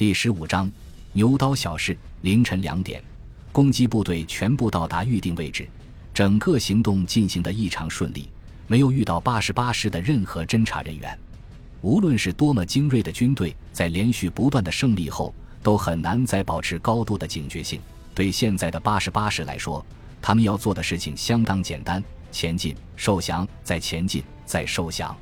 第十五章牛刀小试。凌晨两点，攻击部队全部到达预定位置，整个行动进行得异常顺利，没有遇到八十八师的任何侦察人员。无论是多么精锐的军队，在连续不断的胜利后，都很难再保持高度的警觉性。对现在的八十八师来说，他们要做的事情相当简单：前进、受降、再前进、再受降。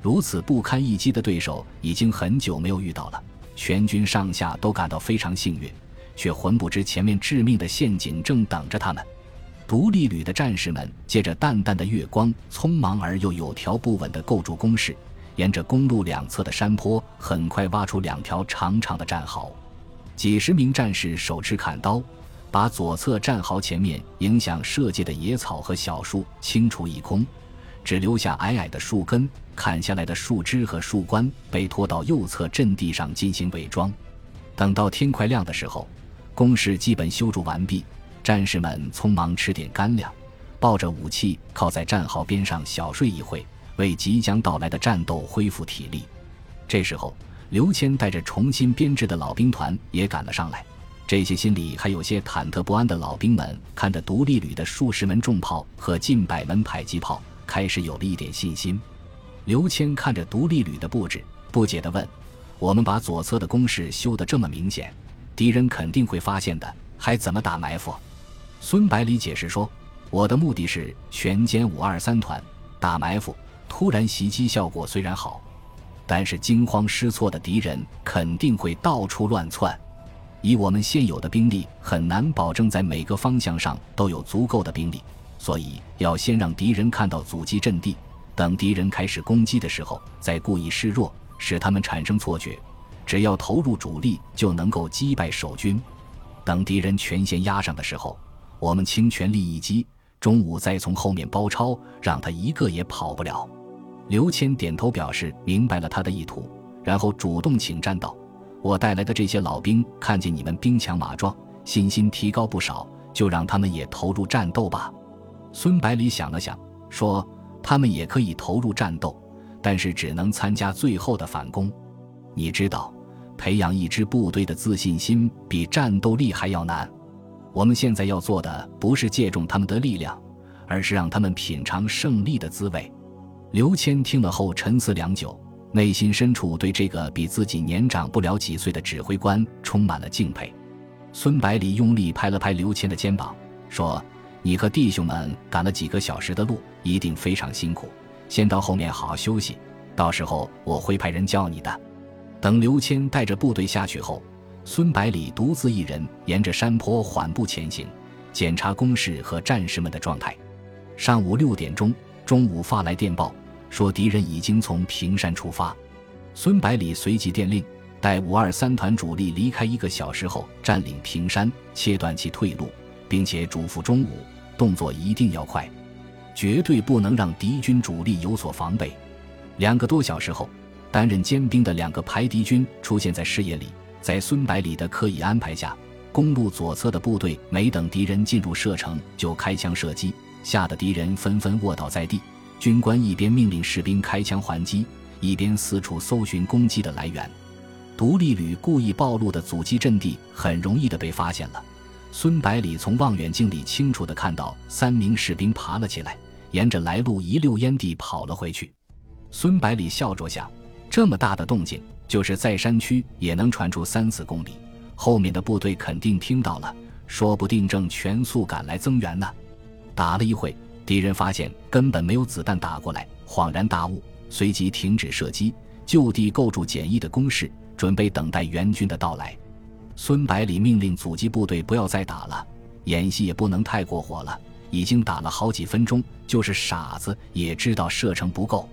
如此不堪一击的对手，已经很久没有遇到了。全军上下都感到非常幸运，却浑不知前面致命的陷阱正等着他们。独立旅的战士们借着淡淡的月光，匆忙而又有条不紊地构筑工事，沿着公路两侧的山坡，很快挖出两条长长的战壕。几十名战士手持砍刀，把左侧战壕前面影响射界的野草和小树清除一空。只留下矮矮的树根，砍下来的树枝和树冠被拖到右侧阵地上进行伪装。等到天快亮的时候，工事基本修筑完毕，战士们匆忙吃点干粮，抱着武器靠在战壕边上小睡一会，为即将到来的战斗恢复体力。这时候，刘谦带着重新编制的老兵团也赶了上来。这些心里还有些忐忑不安的老兵们，看着独立旅的数十门重炮和近百门迫击炮。开始有了一点信心。刘谦看着独立旅的布置，不解地问：“我们把左侧的工事修得这么明显，敌人肯定会发现的，还怎么打埋伏？”孙百里解释说：“我的目的是全歼五二三团，打埋伏，突然袭击效果虽然好，但是惊慌失措的敌人肯定会到处乱窜。以我们现有的兵力，很难保证在每个方向上都有足够的兵力。”所以要先让敌人看到阻击阵地，等敌人开始攻击的时候，再故意示弱，使他们产生错觉。只要投入主力，就能够击败守军。等敌人全线压上的时候，我们倾全力一击，中午再从后面包抄，让他一个也跑不了。刘谦点头表示明白了他的意图，然后主动请战道：“我带来的这些老兵看见你们兵强马壮，信心提高不少，就让他们也投入战斗吧。”孙百里想了想，说：“他们也可以投入战斗，但是只能参加最后的反攻。你知道，培养一支部队的自信心比战斗力还要难。我们现在要做的不是借重他们的力量，而是让他们品尝胜利的滋味。”刘谦听了后沉思良久，内心深处对这个比自己年长不了几岁的指挥官充满了敬佩。孙百里用力拍了拍刘谦的肩膀，说。你和弟兄们赶了几个小时的路，一定非常辛苦。先到后面好好休息，到时候我会派人叫你的。等刘谦带着部队下去后，孙百里独自一人沿着山坡缓步前行，检查工事和战士们的状态。上午六点钟，中午发来电报，说敌人已经从平山出发。孙百里随即电令，待五二三团主力离开一个小时后，占领平山，切断其退路，并且嘱咐中午。动作一定要快，绝对不能让敌军主力有所防备。两个多小时后，担任尖兵的两个排敌军出现在视野里。在孙百里的刻意安排下，公路左侧的部队没等敌人进入射程，就开枪射击，吓得敌人纷纷卧倒在地。军官一边命令士兵开枪还击，一边四处搜寻攻击的来源。独立旅故意暴露的阻击阵地，很容易的被发现了。孙百里从望远镜里清楚地看到三名士兵爬了起来，沿着来路一溜烟地跑了回去。孙百里笑着想：这么大的动静，就是在山区也能传出三四公里，后面的部队肯定听到了，说不定正全速赶来增援呢。打了一会，敌人发现根本没有子弹打过来，恍然大悟，随即停止射击，就地构筑简易的工事，准备等待援军的到来。孙百里命令阻击部队不要再打了，演习也不能太过火了。已经打了好几分钟，就是傻子也知道射程不够。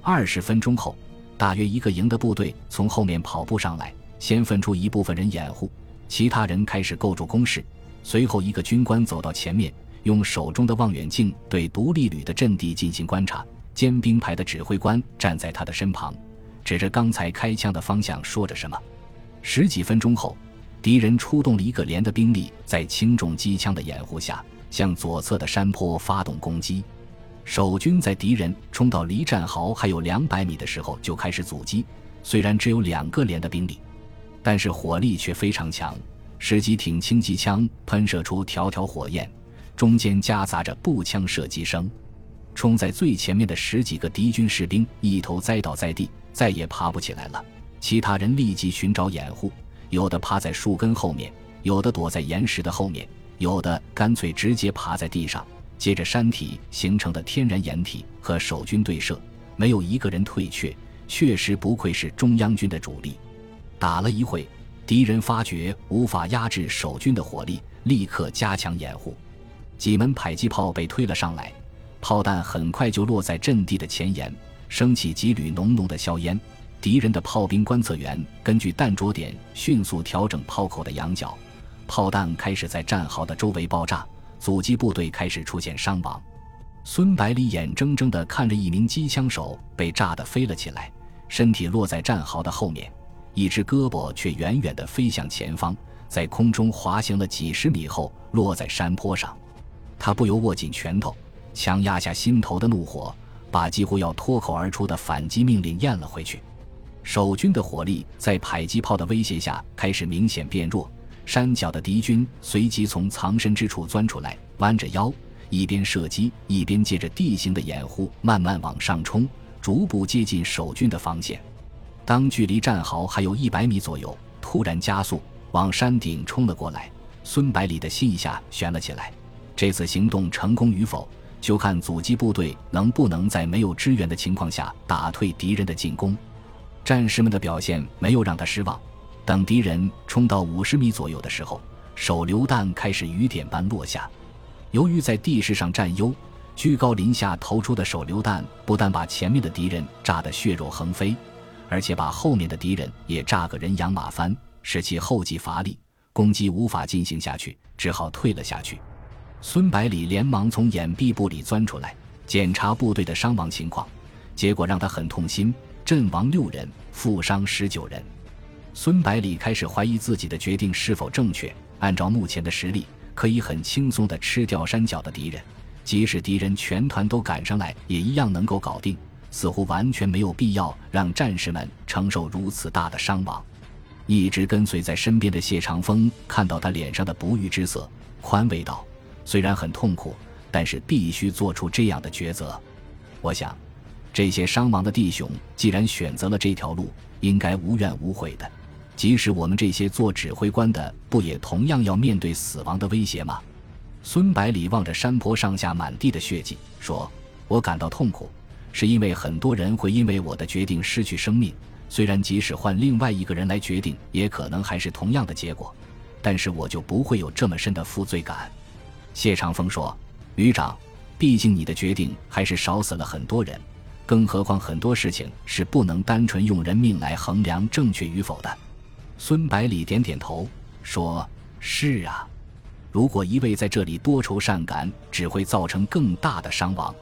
二十分钟后，大约一个营的部队从后面跑步上来，先分出一部分人掩护，其他人开始构筑工事。随后，一个军官走到前面，用手中的望远镜对独立旅的阵地进行观察。尖兵排的指挥官站在他的身旁，指着刚才开枪的方向说着什么。十几分钟后。敌人出动了一个连的兵力，在轻重机枪的掩护下，向左侧的山坡发动攻击。守军在敌人冲到离战壕还有两百米的时候就开始阻击，虽然只有两个连的兵力，但是火力却非常强。十几挺轻机枪喷射出条条火焰，中间夹杂着步枪射击声。冲在最前面的十几个敌军士兵一头栽倒在地，再也爬不起来了。其他人立即寻找掩护，有的趴在树根后面，有的躲在岩石的后面，有的干脆直接爬在地上，接着山体形成的天然掩体和守军对射，没有一个人退却。确实不愧是中央军的主力。打了一会，敌人发觉无法压制守军的火力，立刻加强掩护。几门迫击炮被推了上来。炮弹很快就落在阵地的前沿，升起几缕浓浓的硝烟。敌人的炮兵观测员根据弹着点迅速调整炮口的仰角，炮弹开始在战壕的周围爆炸，阻击部队开始出现伤亡。孙百里眼睁睁地看着一名机枪手被炸得飞了起来，身体落在战壕的后面，一只胳膊却远远地飞向前方，在空中滑行了几十米后落在山坡上。他不由握紧拳头。强压下心头的怒火，把几乎要脱口而出的反击命令咽了回去。守军的火力在迫击炮的威胁下开始明显变弱，山脚的敌军随即从藏身之处钻出来，弯着腰，一边射击，一边借着地形的掩护慢慢往上冲，逐步接近守军的防线。当距离战壕还有一百米左右，突然加速往山顶冲了过来。孙百里的心一下悬了起来，这次行动成功与否？就看阻击部队能不能在没有支援的情况下打退敌人的进攻。战士们的表现没有让他失望。等敌人冲到五十米左右的时候，手榴弹开始雨点般落下。由于在地势上占优，居高临下投出的手榴弹不但把前面的敌人炸得血肉横飞，而且把后面的敌人也炸个人仰马翻，使其后继乏力，攻击无法进行下去，只好退了下去。孙百里连忙从掩蔽部里钻出来，检查部队的伤亡情况，结果让他很痛心：阵亡六人，负伤十九人。孙百里开始怀疑自己的决定是否正确。按照目前的实力，可以很轻松地吃掉山脚的敌人，即使敌人全团都赶上来，也一样能够搞定。似乎完全没有必要让战士们承受如此大的伤亡。一直跟随在身边的谢长风看到他脸上的不育之色，宽慰道。虽然很痛苦，但是必须做出这样的抉择。我想，这些伤亡的弟兄既然选择了这条路，应该无怨无悔的。即使我们这些做指挥官的，不也同样要面对死亡的威胁吗？孙百里望着山坡上下满地的血迹，说：“我感到痛苦，是因为很多人会因为我的决定失去生命。虽然即使换另外一个人来决定，也可能还是同样的结果，但是我就不会有这么深的负罪感。”谢长风说：“旅长，毕竟你的决定还是少死了很多人，更何况很多事情是不能单纯用人命来衡量正确与否的。”孙百里点点头说：“是啊，如果一味在这里多愁善感，只会造成更大的伤亡。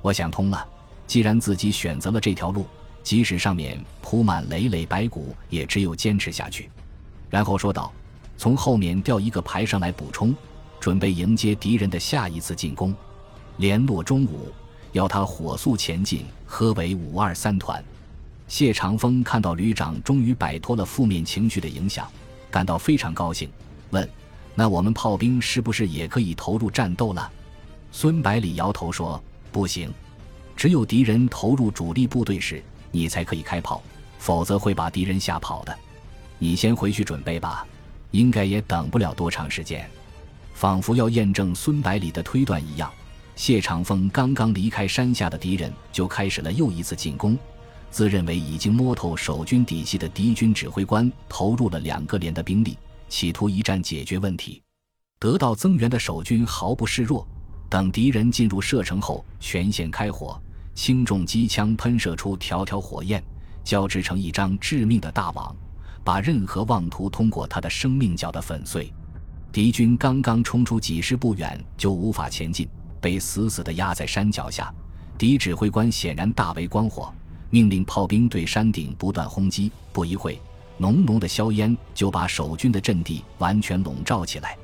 我想通了，既然自己选择了这条路，即使上面铺满累累白骨，也只有坚持下去。”然后说道：“从后面调一个排上来补充。”准备迎接敌人的下一次进攻，联络中午，要他火速前进，合为五二三团。谢长风看到旅长终于摆脱了负面情绪的影响，感到非常高兴，问：“那我们炮兵是不是也可以投入战斗了？”孙百里摇头说：“不行，只有敌人投入主力部队时，你才可以开炮，否则会把敌人吓跑的。你先回去准备吧，应该也等不了多长时间。”仿佛要验证孙百里的推断一样，谢长风刚刚离开山下的敌人就开始了又一次进攻。自认为已经摸透守军底细的敌军指挥官投入了两个连的兵力，企图一战解决问题。得到增援的守军毫不示弱，等敌人进入射程后，全线开火，轻重机枪喷射出条条火焰，交织成一张致命的大网，把任何妄图通过他的生命搅得粉碎。敌军刚刚冲出几十步远，就无法前进，被死死地压在山脚下。敌指挥官显然大为光火，命令炮兵对山顶不断轰击。不一会，浓浓的硝烟就把守军的阵地完全笼罩起来。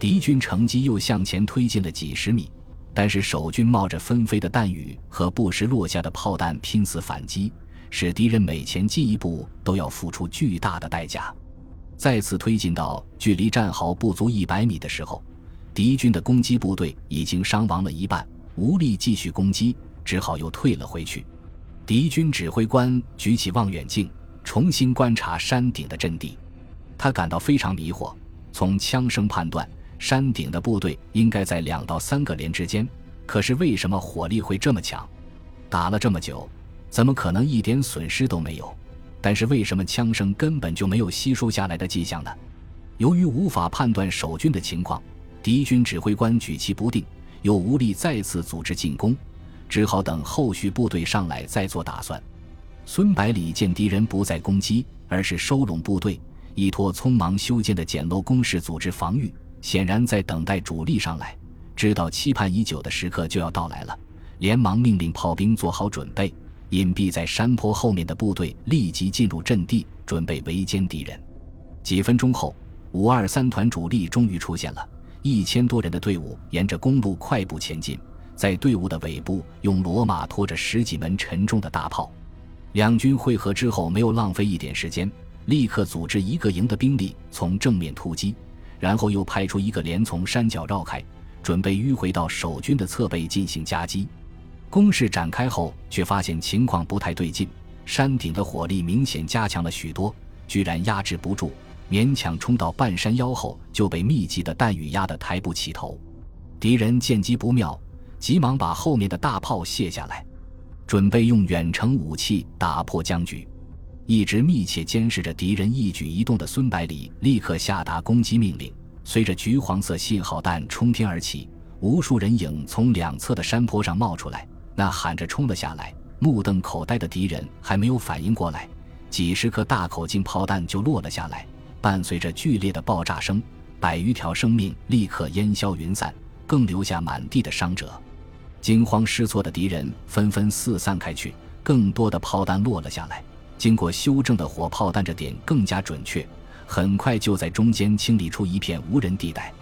敌军乘机又向前推进了几十米，但是守军冒着纷飞的弹雨和不时落下的炮弹拼死反击，使敌人每前进一步都要付出巨大的代价。再次推进到距离战壕不足一百米的时候，敌军的攻击部队已经伤亡了一半，无力继续攻击，只好又退了回去。敌军指挥官举起望远镜，重新观察山顶的阵地，他感到非常迷惑。从枪声判断，山顶的部队应该在两到三个连之间，可是为什么火力会这么强？打了这么久，怎么可能一点损失都没有？但是为什么枪声根本就没有稀疏下来的迹象呢？由于无法判断守军的情况，敌军指挥官举棋不定，又无力再次组织进攻，只好等后续部队上来再做打算。孙百里见敌人不再攻击，而是收拢部队，依托匆忙修建的简陋工事组织防御，显然在等待主力上来。知道期盼已久的时刻就要到来了，连忙命令炮兵做好准备。隐蔽在山坡后面的部队立即进入阵地，准备围歼敌人。几分钟后，五二三团主力终于出现了，一千多人的队伍沿着公路快步前进，在队伍的尾部用骡马拖着十几门沉重的大炮。两军会合之后，没有浪费一点时间，立刻组织一个营的兵力从正面突击，然后又派出一个连从山脚绕开，准备迂回到守军的侧背进行夹击。攻势展开后，却发现情况不太对劲。山顶的火力明显加强了许多，居然压制不住，勉强冲到半山腰后，就被密集的弹雨压得抬不起头。敌人见机不妙，急忙把后面的大炮卸下来，准备用远程武器打破僵局。一直密切监视着敌人一举一动的孙百里，立刻下达攻击命令。随着橘黄色信号弹冲天而起，无数人影从两侧的山坡上冒出来。那喊着冲了下来，目瞪口呆的敌人还没有反应过来，几十颗大口径炮弹就落了下来，伴随着剧烈的爆炸声，百余条生命立刻烟消云散，更留下满地的伤者。惊慌失措的敌人纷纷四散开去，更多的炮弹落了下来。经过修正的火炮弹着点更加准确，很快就在中间清理出一片无人地带。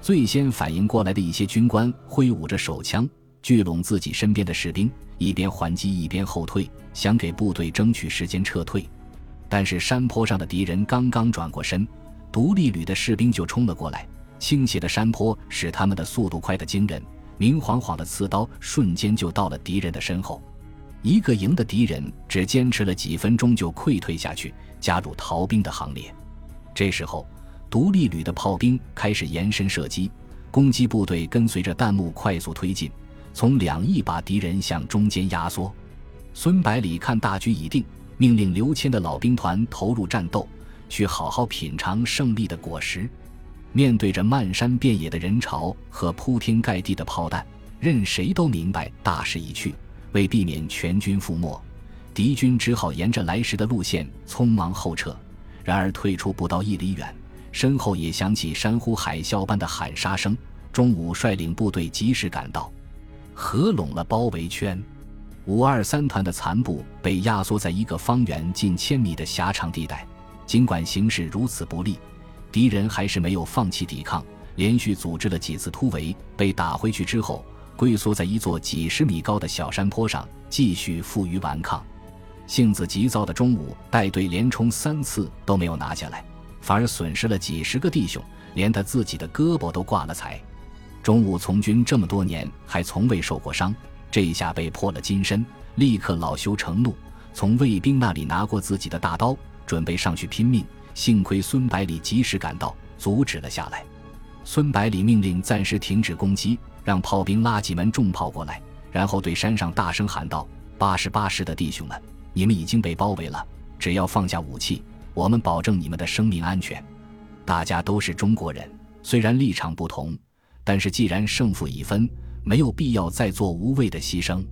最先反应过来的一些军官挥舞着手枪。聚拢自己身边的士兵，一边还击一边后退，想给部队争取时间撤退。但是山坡上的敌人刚刚转过身，独立旅的士兵就冲了过来。倾斜的山坡使他们的速度快得惊人，明晃晃的刺刀瞬间就到了敌人的身后。一个营的敌人只坚持了几分钟就溃退下去，加入逃兵的行列。这时候，独立旅的炮兵开始延伸射击，攻击部队跟随着弹幕快速推进。从两翼把敌人向中间压缩，孙百里看大局已定，命令刘谦的老兵团投入战斗，去好好品尝胜利的果实。面对着漫山遍野的人潮和铺天盖地的炮弹，任谁都明白大势已去。为避免全军覆没，敌军只好沿着来时的路线匆忙后撤。然而退出不到一里远，身后也响起山呼海啸般的喊杀声。中午率领部队及时赶到。合拢了包围圈，五二三团的残部被压缩在一个方圆近千米的狭长地带。尽管形势如此不利，敌人还是没有放弃抵抗，连续组织了几次突围，被打回去之后，龟缩在一座几十米高的小山坡上，继续负隅顽抗。性子急躁的中午带队连冲三次都没有拿下来，反而损失了几十个弟兄，连他自己的胳膊都挂了彩。中午从军这么多年，还从未受过伤，这一下被破了金身，立刻恼羞成怒，从卫兵那里拿过自己的大刀，准备上去拼命。幸亏孙百里及时赶到，阻止了下来。孙百里命令暂时停止攻击，让炮兵拉几门重炮过来，然后对山上大声喊道：“八十八师的弟兄们，你们已经被包围了，只要放下武器，我们保证你们的生命安全。大家都是中国人，虽然立场不同。”但是既然胜负已分，没有必要再做无谓的牺牲。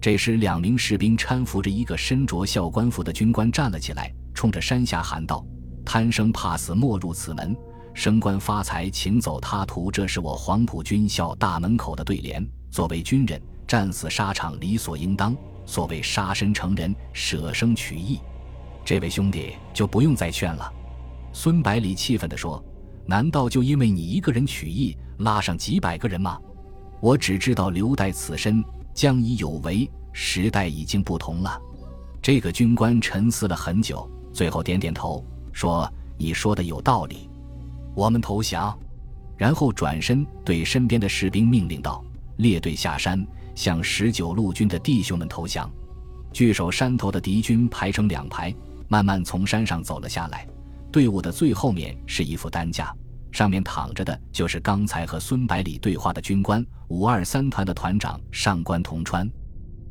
这时，两名士兵搀扶着一个身着校官服的军官站了起来，冲着山下喊道：“贪生怕死，莫入此门；升官发财，请走他途。”这是我黄埔军校大门口的对联。作为军人，战死沙场理所应当。所谓杀身成仁，舍生取义。这位兄弟就不用再劝了。”孙百里气愤地说。难道就因为你一个人取义，拉上几百个人吗？我只知道留待此身，将以有为。时代已经不同了。这个军官沉思了很久，最后点点头，说：“你说的有道理，我们投降。”然后转身对身边的士兵命令道：“列队下山，向十九路军的弟兄们投降。”据守山头的敌军排成两排，慢慢从山上走了下来。队伍的最后面是一副担架，上面躺着的就是刚才和孙百里对话的军官五二三团的团长上官同川。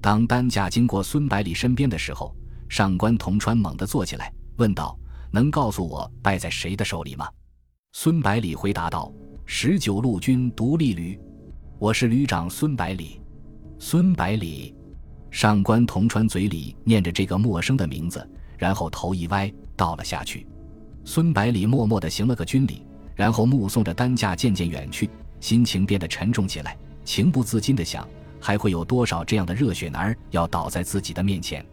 当担架经过孙百里身边的时候，上官同川猛地坐起来，问道：“能告诉我败在谁的手里吗？”孙百里回答道。十九路军独立旅，我是旅长孙百里。孙百里，上官同川嘴里念着这个陌生的名字，然后头一歪，倒了下去。孙百里默默地行了个军礼，然后目送着担架渐渐远去，心情变得沉重起来，情不自禁地想：还会有多少这样的热血男儿要倒在自己的面前？